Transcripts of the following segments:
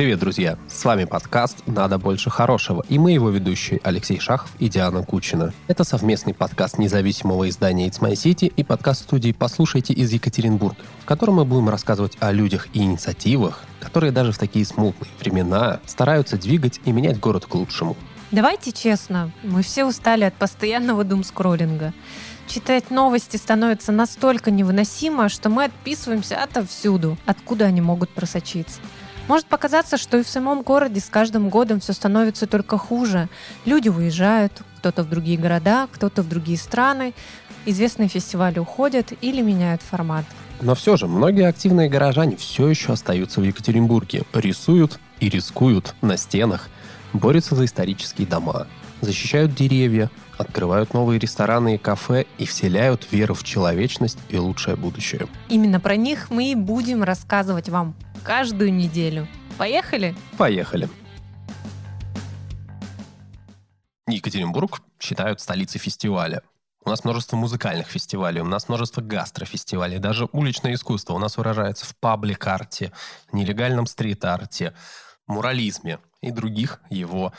Привет, друзья! С вами подкаст «Надо больше хорошего» и мы его ведущие Алексей Шахов и Диана Кучина. Это совместный подкаст независимого издания It's My City и подкаст студии «Послушайте» из Екатеринбурга, в котором мы будем рассказывать о людях и инициативах, которые даже в такие смутные времена стараются двигать и менять город к лучшему. Давайте честно, мы все устали от постоянного думскроллинга. Читать новости становится настолько невыносимо, что мы отписываемся отовсюду, откуда они могут просочиться. Может показаться, что и в самом городе с каждым годом все становится только хуже. Люди уезжают, кто-то в другие города, кто-то в другие страны. Известные фестивали уходят или меняют формат. Но все же, многие активные горожане все еще остаются в Екатеринбурге, рисуют и рискуют на стенах, борются за исторические дома, защищают деревья, открывают новые рестораны и кафе и вселяют веру в человечность и лучшее будущее. Именно про них мы и будем рассказывать вам каждую неделю. Поехали? Поехали. Екатеринбург считают столицей фестиваля. У нас множество музыкальных фестивалей, у нас множество гастрофестивалей, даже уличное искусство у нас выражается в паблик-арте, нелегальном стрит-арте, мурализме и других его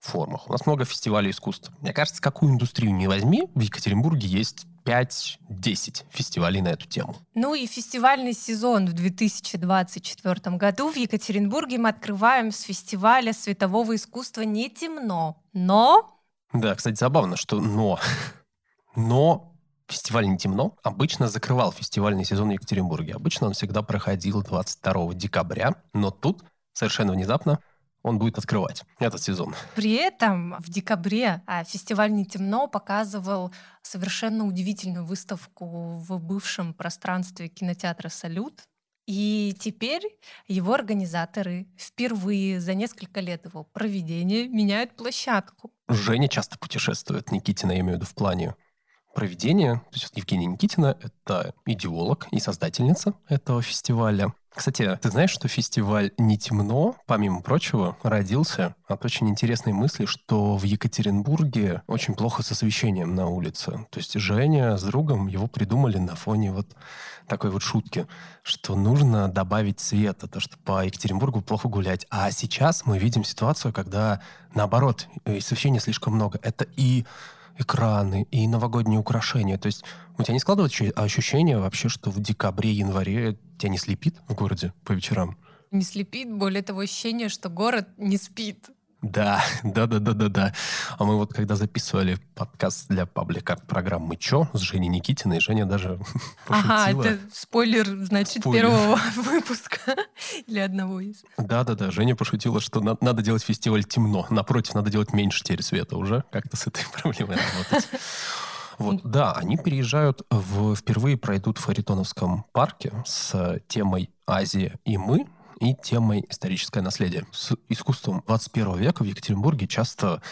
формах. У нас много фестивалей искусств. Мне кажется, какую индустрию не возьми, в Екатеринбурге есть 5-10 фестивалей на эту тему. Ну и фестивальный сезон в 2024 году в Екатеринбурге мы открываем с фестиваля светового искусства «Не темно». Но... Да, кстати, забавно, что «но». Но фестиваль «Не темно» обычно закрывал фестивальный сезон в Екатеринбурге. Обычно он всегда проходил 22 декабря, но тут совершенно внезапно он будет открывать этот сезон. При этом в декабре а, фестиваль «Не темно» показывал совершенно удивительную выставку в бывшем пространстве кинотеатра «Салют». И теперь его организаторы впервые за несколько лет его проведения меняют площадку. Женя часто путешествует, Никитина, я имею в виду в плане проведения. То есть Евгения Никитина — это идеолог и создательница этого фестиваля. Кстати, ты знаешь, что фестиваль «Не темно», помимо прочего, родился от очень интересной мысли, что в Екатеринбурге очень плохо с освещением на улице. То есть Женя с другом его придумали на фоне вот такой вот шутки, что нужно добавить света, то что по Екатеринбургу плохо гулять. А сейчас мы видим ситуацию, когда наоборот, освещения слишком много. Это и экраны и новогодние украшения. То есть у тебя не складывается ощущение вообще, что в декабре-январе тебя не слепит в городе по вечерам? Не слепит, более того, ощущение, что город не спит. Да, да, да, да, да, да. А мы вот когда записывали подкаст для паблика программы «Чё» с Женей Никитиной, Женя даже. Ага, это спойлер, значит, спойлер. первого выпуска или одного из. Да, да, да. Женя пошутила, что на- надо делать фестиваль темно. Напротив, надо делать меньше теперь света уже. Как-то с этой проблемой работать. Вот, да, они переезжают, в, впервые пройдут в Харитоновском парке с темой «Азия и мы», и темой историческое наследие. С искусством 21 века в Екатеринбурге часто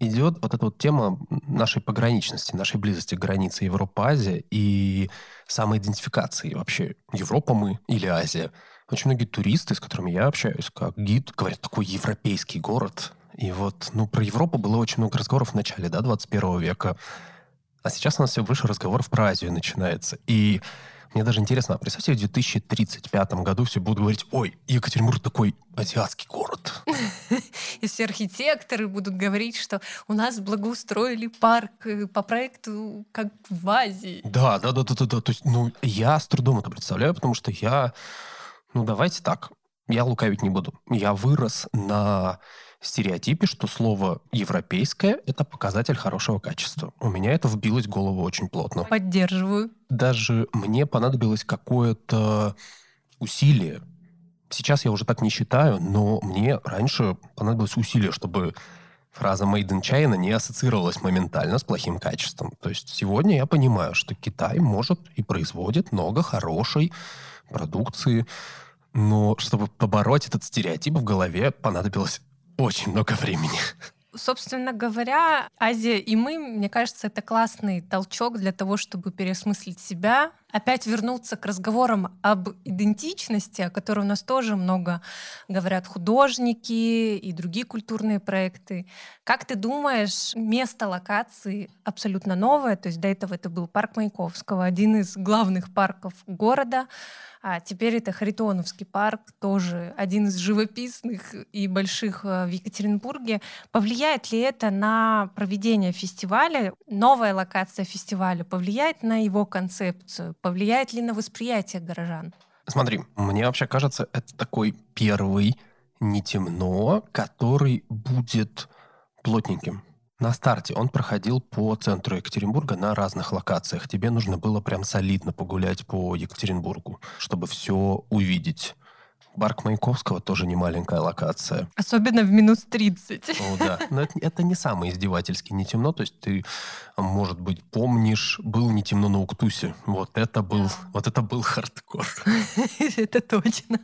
идет вот эта вот тема нашей пограничности, нашей близости к границе Европа-Азия и самоидентификации вообще. Европа мы или Азия. Очень многие туристы, с которыми я общаюсь, как гид, говорят, такой европейский город. И вот, ну, про Европу было очень много разговоров в начале, да, 21 века. А сейчас у нас все больше разговоров про Азию начинается. И мне даже интересно, а представьте, в 2035 году все будут говорить, ой, Екатеринбург такой азиатский город. И все архитекторы будут говорить, что у нас благоустроили парк э, по проекту как в Азии. Да, да, да, да, да, да. То есть, ну, я с трудом это представляю, потому что я, ну, давайте так, я лукавить не буду. Я вырос на стереотипе, что слово «европейское» — это показатель хорошего качества. У меня это вбилось в голову очень плотно. Поддерживаю. Даже мне понадобилось какое-то усилие. Сейчас я уже так не считаю, но мне раньше понадобилось усилие, чтобы фраза «made in China» не ассоциировалась моментально с плохим качеством. То есть сегодня я понимаю, что Китай может и производит много хорошей продукции, но чтобы побороть этот стереотип в голове, понадобилось очень много времени. Собственно говоря, Азия и мы, мне кажется, это классный толчок для того, чтобы переосмыслить себя. Опять вернуться к разговорам об идентичности, о которой у нас тоже много говорят художники и другие культурные проекты. Как ты думаешь, место локации абсолютно новое, то есть до этого это был парк Маяковского, один из главных парков города, а теперь это Харитоновский парк, тоже один из живописных и больших э, в Екатеринбурге. Повлияет ли это на проведение фестиваля? Новая локация фестиваля повлияет на его концепцию? Повлияет ли на восприятие горожан? Смотри, мне вообще кажется, это такой первый не темно, который будет плотненьким. На старте он проходил по центру Екатеринбурга на разных локациях. Тебе нужно было прям солидно погулять по Екатеринбургу, чтобы все увидеть. Барк Маяковского тоже не маленькая локация. Особенно в минус 30. О, да. Но это, это не самый издевательский не темно. То есть ты, может быть, помнишь, был не темно на Уктусе. Вот это был, вот это был хардкор. Это точно.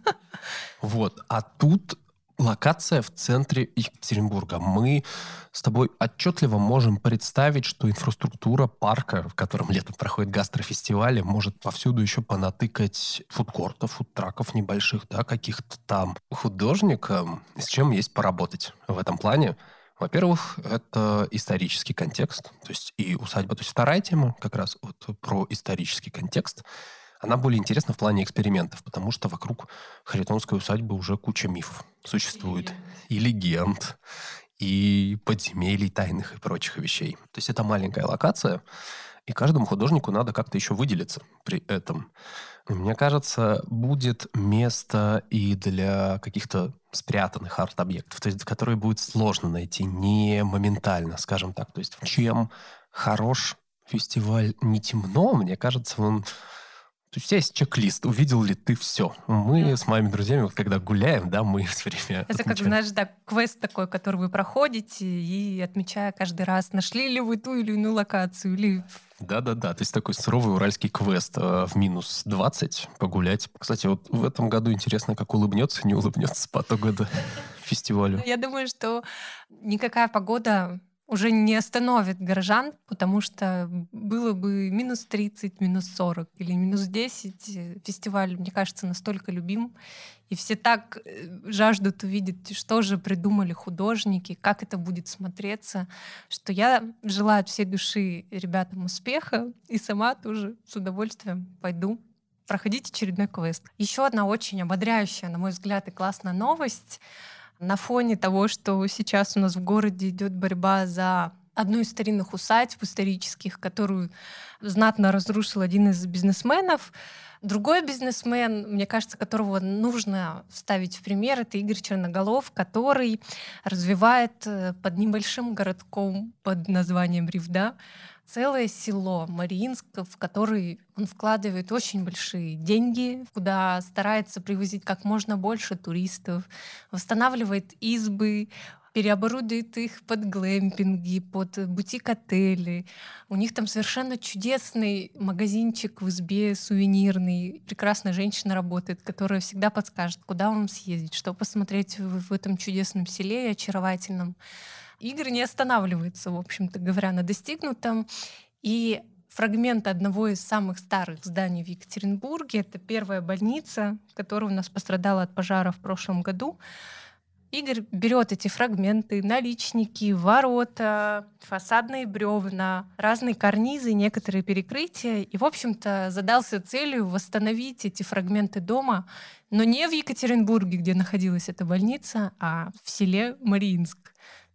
Вот. А тут локация в центре Екатеринбурга. Мы с тобой отчетливо можем представить, что инфраструктура парка, в котором летом проходит гастрофестивали, может повсюду еще понатыкать фудкортов, фудтраков небольших, да, каких-то там. Художникам с чем есть поработать в этом плане. Во-первых, это исторический контекст, то есть и усадьба. То есть вторая тема как раз вот про исторический контекст – она более интересна в плане экспериментов, потому что вокруг Харитонской усадьбы уже куча мифов существует. И легенд, и подземелий тайных и прочих вещей. То есть это маленькая локация, и каждому художнику надо как-то еще выделиться при этом. Мне кажется, будет место и для каких-то спрятанных арт-объектов, то есть которые будет сложно найти, не моментально, скажем так. То есть чем хорош фестиваль не темно, мне кажется, он то есть у тебя есть чек-лист, увидел ли ты все. Мы да. с моими друзьями, вот когда гуляем, да, мы все время Это отмечаем. как, знаешь, да, квест такой, который вы проходите, и отмечая каждый раз, нашли ли вы ту или иную локацию, или... Да-да-да, то есть такой суровый уральский квест э, в минус 20 погулять. Кстати, вот в этом году интересно, как улыбнется, не улыбнется по года фестивалю. Я думаю, что никакая погода уже не остановит горожан, потому что было бы минус 30, минус 40 или минус 10. Э, фестиваль, мне кажется, настолько любим. И все так э, жаждут увидеть, что же придумали художники, как это будет смотреться, что я желаю от всей души ребятам успеха и сама тоже с удовольствием пойду проходить очередной квест. Еще одна очень ободряющая, на мой взгляд, и классная новость — на фоне того, что сейчас у нас в городе идет борьба за одну из старинных усадьб исторических, которую знатно разрушил один из бизнесменов. Другой бизнесмен, мне кажется, которого нужно ставить в пример, это Игорь Черноголов, который развивает э, под небольшим городком под названием Ривда целое село Мариинск, в который он вкладывает очень большие деньги, куда старается привозить как можно больше туристов, восстанавливает избы, переоборудует их под глэмпинги, под бутик-отели. У них там совершенно чудесный магазинчик в избе сувенирный. Прекрасная женщина работает, которая всегда подскажет, куда вам съездить, что посмотреть в, этом чудесном селе и очаровательном. Игорь не останавливается, в общем-то говоря, на достигнутом. И фрагмент одного из самых старых зданий в Екатеринбурге. Это первая больница, которая у нас пострадала от пожара в прошлом году. Игорь берет эти фрагменты, наличники, ворота, фасадные бревна, разные карнизы, некоторые перекрытия. И, в общем-то, задался целью восстановить эти фрагменты дома, но не в Екатеринбурге, где находилась эта больница, а в селе Мариинск.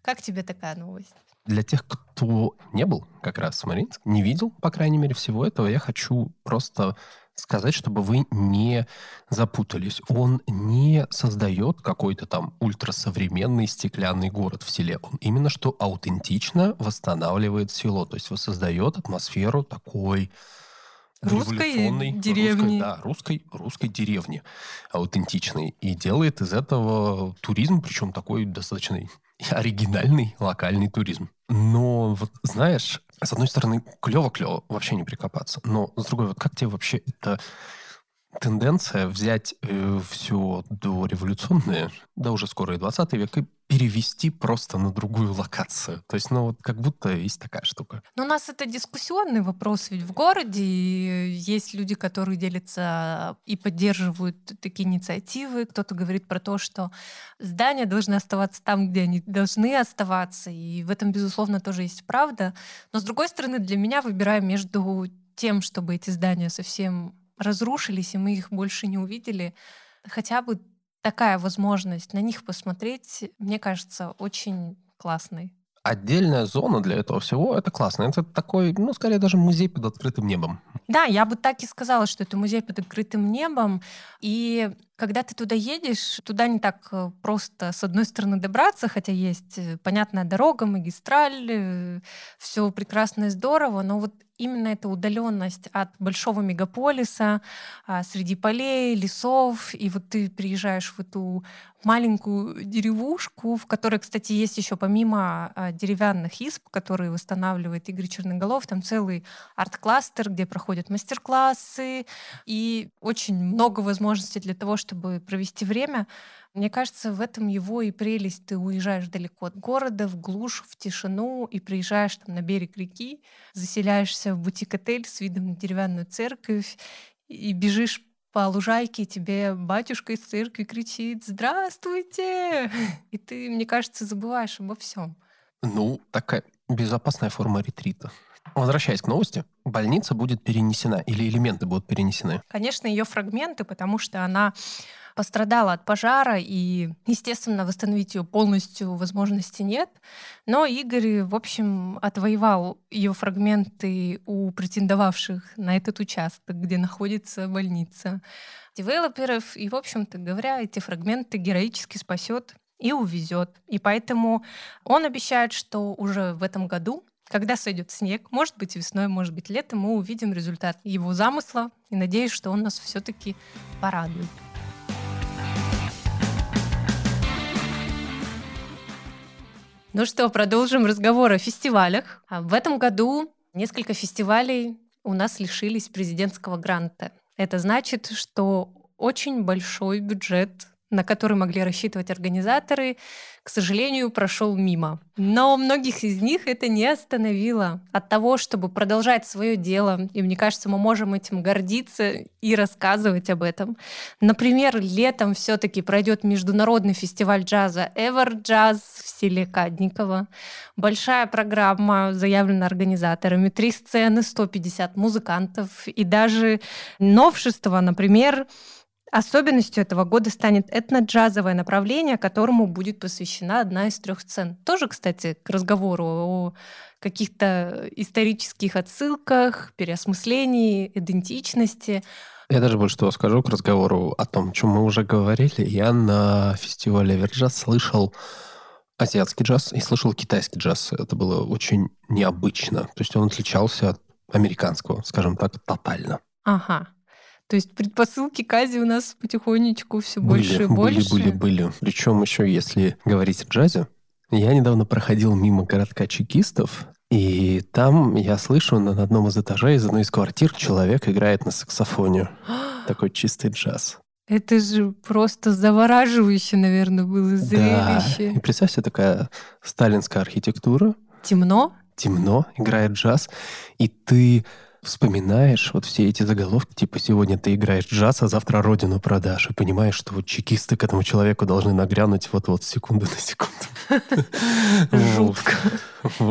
Как тебе такая новость? Для тех, кто не был как раз в Мариинск, не видел, по крайней мере, всего этого, я хочу просто сказать, чтобы вы не запутались. Он не создает какой-то там ультрасовременный стеклянный город в селе. Он именно что аутентично восстанавливает село. То есть воссоздает атмосферу такой русской деревни. Русской, да, русской, русской деревни аутентичной. И делает из этого туризм, причем такой достаточно оригинальный локальный туризм. Но вот знаешь, с одной стороны, клево-клево, вообще не прикопаться. Но с другой, вот как тебе вообще это тенденция взять э, все дореволюционное, да уже скоро и 20 век, и перевести просто на другую локацию. То есть, ну вот как будто есть такая штука. Но у нас это дискуссионный вопрос, ведь в городе есть люди, которые делятся и поддерживают такие инициативы. Кто-то говорит про то, что здания должны оставаться там, где они должны оставаться, и в этом, безусловно, тоже есть правда. Но, с другой стороны, для меня, выбирая между тем, чтобы эти здания совсем разрушились, и мы их больше не увидели, хотя бы такая возможность на них посмотреть, мне кажется, очень классной. Отдельная зона для этого всего, это классно. Это такой, ну, скорее даже музей под открытым небом. Да, я бы так и сказала, что это музей под открытым небом. И когда ты туда едешь, туда не так э, просто с одной стороны добраться, хотя есть э, понятная дорога, магистраль, э, все прекрасно и здорово, но вот именно эта удаленность от большого мегаполиса, а, среди полей, лесов, и вот ты приезжаешь в эту маленькую деревушку, в которой, кстати, есть еще помимо а, деревянных исп, которые восстанавливает Игорь Черноголов, там целый арт-кластер, где проходят мастер-классы, и очень много возможностей для того, чтобы провести время. Мне кажется, в этом его и прелесть. Ты уезжаешь далеко от города, в глушь, в тишину, и приезжаешь там на берег реки, заселяешься в бутик-отель с видом на деревянную церковь, и бежишь по лужайке, и тебе батюшка из церкви кричит «Здравствуйте!» И ты, мне кажется, забываешь обо всем. Ну, такая безопасная форма ретрита. Возвращаясь к новости, больница будет перенесена или элементы будут перенесены? Конечно, ее фрагменты, потому что она пострадала от пожара, и, естественно, восстановить ее полностью возможности нет. Но Игорь, в общем, отвоевал ее фрагменты у претендовавших на этот участок, где находится больница девелоперов. И, в общем-то говоря, эти фрагменты героически спасет и увезет. И поэтому он обещает, что уже в этом году когда сойдет снег, может быть весной, может быть летом, мы увидим результат его замысла и надеюсь, что он нас все-таки порадует. Ну что, продолжим разговор о фестивалях. А в этом году несколько фестивалей у нас лишились президентского гранта. Это значит, что очень большой бюджет на который могли рассчитывать организаторы, к сожалению, прошел мимо. Но многих из них это не остановило от того, чтобы продолжать свое дело. И мне кажется, мы можем этим гордиться и рассказывать об этом. Например, летом все-таки пройдет международный фестиваль джаза Ever Jazz в селе Кадниково. Большая программа заявлена организаторами. Три сцены, 150 музыкантов и даже новшество, например, Особенностью этого года станет этно-джазовое направление, которому будет посвящена одна из трех сцен. Тоже, кстати, к разговору о каких-то исторических отсылках, переосмыслении, идентичности. Я даже больше того скажу к разговору о том, о чем мы уже говорили. Я на фестивале Верджаз слышал азиатский джаз и слышал китайский джаз. Это было очень необычно. То есть он отличался от американского, скажем так, тотально. Ага. То есть предпосылки к Азии у нас потихонечку все были, больше и больше. Были, были, были. Причем еще, если говорить о джазе, я недавно проходил мимо городка чекистов, и там я слышу на одном из этажей из одной из квартир человек играет на саксофоне. Такой чистый джаз. Это же просто завораживающе, наверное, было зрелище. Да. И представь себе такая сталинская архитектура. Темно. Темно, играет джаз, и ты вспоминаешь вот все эти заголовки, типа сегодня ты играешь джаз, а завтра родину продашь, и понимаешь, что вот чекисты к этому человеку должны нагрянуть вот-вот секунду на секунду. Жутко.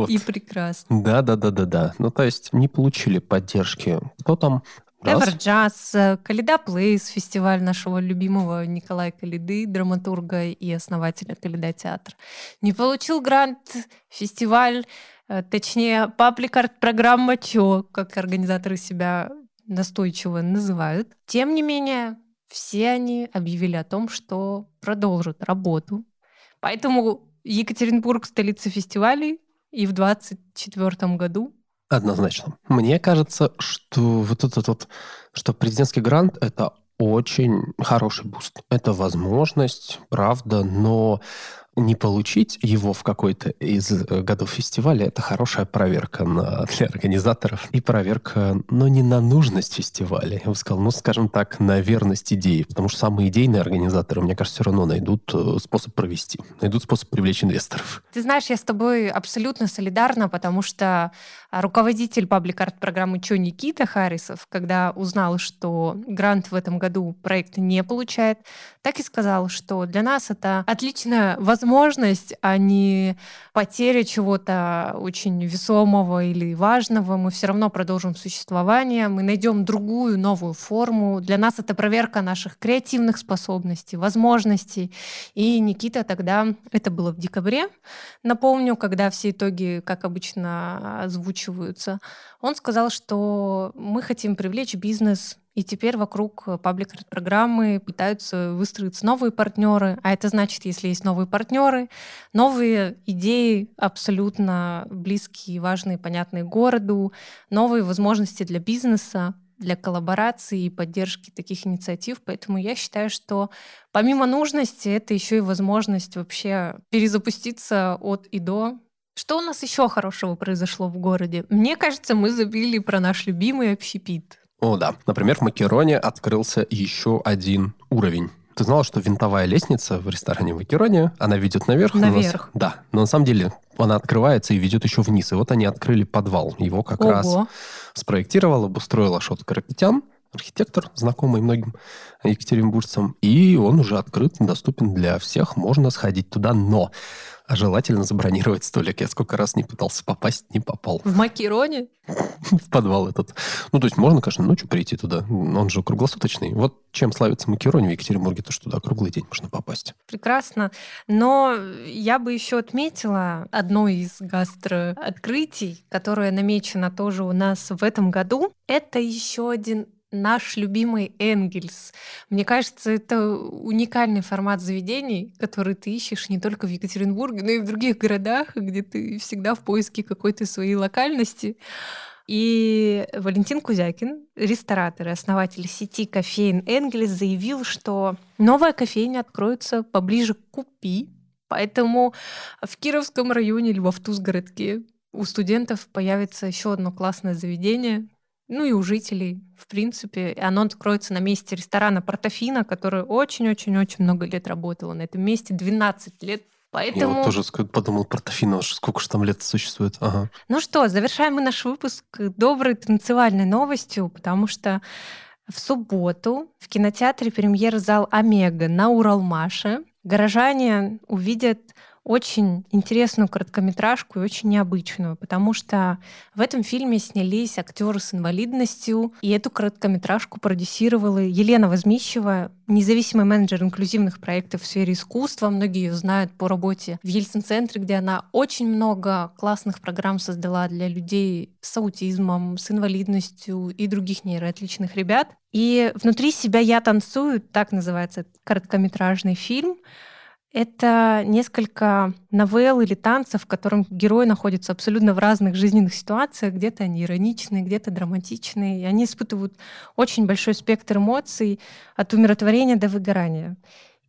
И прекрасно. Да-да-да-да-да. Ну, то есть не получили поддержки. Кто там Ever Jazz, Калида Плейс, фестиваль нашего любимого Николая Калиды, драматурга и основателя Калида театра. Не получил грант фестиваль Э, точнее, паблик-арт программа ЧО, как организаторы себя настойчиво называют. Тем не менее, все они объявили о том, что продолжат работу. Поэтому Екатеринбург — столица фестивалей, и в 2024 году Однозначно. Мне кажется, что вот этот вот, что президентский грант — это очень хороший boost. Это возможность, правда, но не получить его в какой-то из э, годов фестиваля, это хорошая проверка на, для организаторов и проверка, но не на нужность фестиваля, я бы сказал, ну, скажем так, на верность идеи, потому что самые идейные организаторы, мне кажется, все равно найдут э, способ провести, найдут способ привлечь инвесторов. Ты знаешь, я с тобой абсолютно солидарна, потому что руководитель паблик-арт программы Чо Никита Харрисов, когда узнал, что грант в этом году проект не получает, так и сказал, что для нас это отличная возможность возможность, а не потеря чего-то очень весомого или важного. Мы все равно продолжим существование, мы найдем другую новую форму. Для нас это проверка наших креативных способностей, возможностей. И Никита тогда, это было в декабре, напомню, когда все итоги, как обычно, озвучиваются, он сказал, что мы хотим привлечь бизнес и теперь вокруг э, паблик-программы пытаются выстроиться новые партнеры. А это значит, если есть новые партнеры, новые идеи абсолютно близкие, важные, понятные городу, новые возможности для бизнеса, для коллаборации и поддержки таких инициатив. Поэтому я считаю, что помимо нужности, это еще и возможность вообще перезапуститься от и до. Что у нас еще хорошего произошло в городе? Мне кажется, мы забили про наш любимый общепит. О, да. Например, в Макероне открылся еще один уровень. Ты знала, что винтовая лестница в ресторане в Макероне, она ведет наверх? Наверх. Но, да. Но на самом деле она открывается и ведет еще вниз. И вот они открыли подвал. Его как Ого. раз спроектировал, обустроил Ашот Карапетян, архитектор, знакомый многим екатеринбуржцам. И он уже открыт, доступен для всех. Можно сходить туда. Но а желательно забронировать столик. Я сколько раз не пытался попасть, не попал. В Макероне? В подвал этот. Ну, то есть можно, конечно, ночью прийти туда. Он же круглосуточный. Вот чем славится Макероне в Екатеринбурге, то что туда круглый день можно попасть. Прекрасно. Но я бы еще отметила одно из гастрооткрытий, которое намечено тоже у нас в этом году. Это еще один наш любимый Энгельс. Мне кажется, это уникальный формат заведений, который ты ищешь не только в Екатеринбурге, но и в других городах, где ты всегда в поиске какой-то своей локальности. И Валентин Кузякин, ресторатор и основатель сети кофеин Энгельс, заявил, что новая кофейня откроется поближе к Купи, поэтому в Кировском районе или во Втузгородке у студентов появится еще одно классное заведение, ну и у жителей, в принципе. Оно откроется на месте ресторана «Портофино», который очень-очень-очень много лет работало на этом месте, 12 лет. Поэтому... Я вот тоже подумал, Портофино, сколько же там лет существует. Ага. Ну что, завершаем мы наш выпуск доброй танцевальной новостью, потому что в субботу в кинотеатре премьер зал «Омега» на Уралмаше горожане увидят очень интересную короткометражку и очень необычную, потому что в этом фильме снялись актеры с инвалидностью, и эту короткометражку продюсировала Елена Возмищева, независимый менеджер инклюзивных проектов в сфере искусства. Многие ее знают по работе в Ельцин-центре, где она очень много классных программ создала для людей с аутизмом, с инвалидностью и других нейроотличных ребят. И «Внутри себя я танцую» — так называется короткометражный фильм — это несколько новелл или танцев, в котором герои находятся абсолютно в разных жизненных ситуациях. Где-то они ироничные, где-то драматичные. И они испытывают очень большой спектр эмоций от умиротворения до выгорания.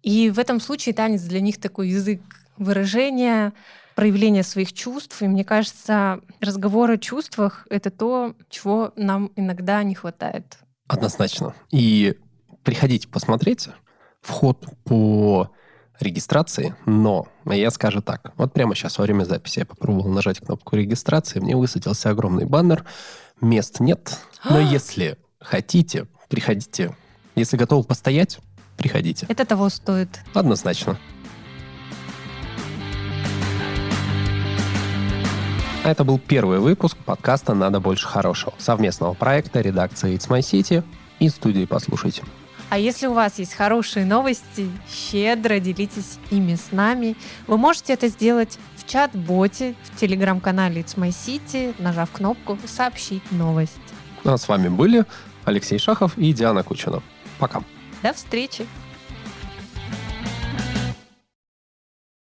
И в этом случае танец для них такой язык выражения, проявления своих чувств. И мне кажется, разговор о чувствах — это то, чего нам иногда не хватает. Однозначно. И приходите посмотреть. Вход по регистрации, но я скажу так. Вот прямо сейчас во время записи я попробовал нажать кнопку регистрации, мне высветился огромный баннер. Мест нет, но если хотите, приходите. Если готовы постоять, приходите. Это того стоит. Однозначно. А это был первый выпуск подкаста «Надо больше хорошего» совместного проекта редакции It's My City и студии «Послушайте». А если у вас есть хорошие новости, щедро делитесь ими с нами. Вы можете это сделать в чат-боте в телеграм-канале It's My City, нажав кнопку «Сообщить новость». А с вами были Алексей Шахов и Диана Кучина. Пока. До встречи.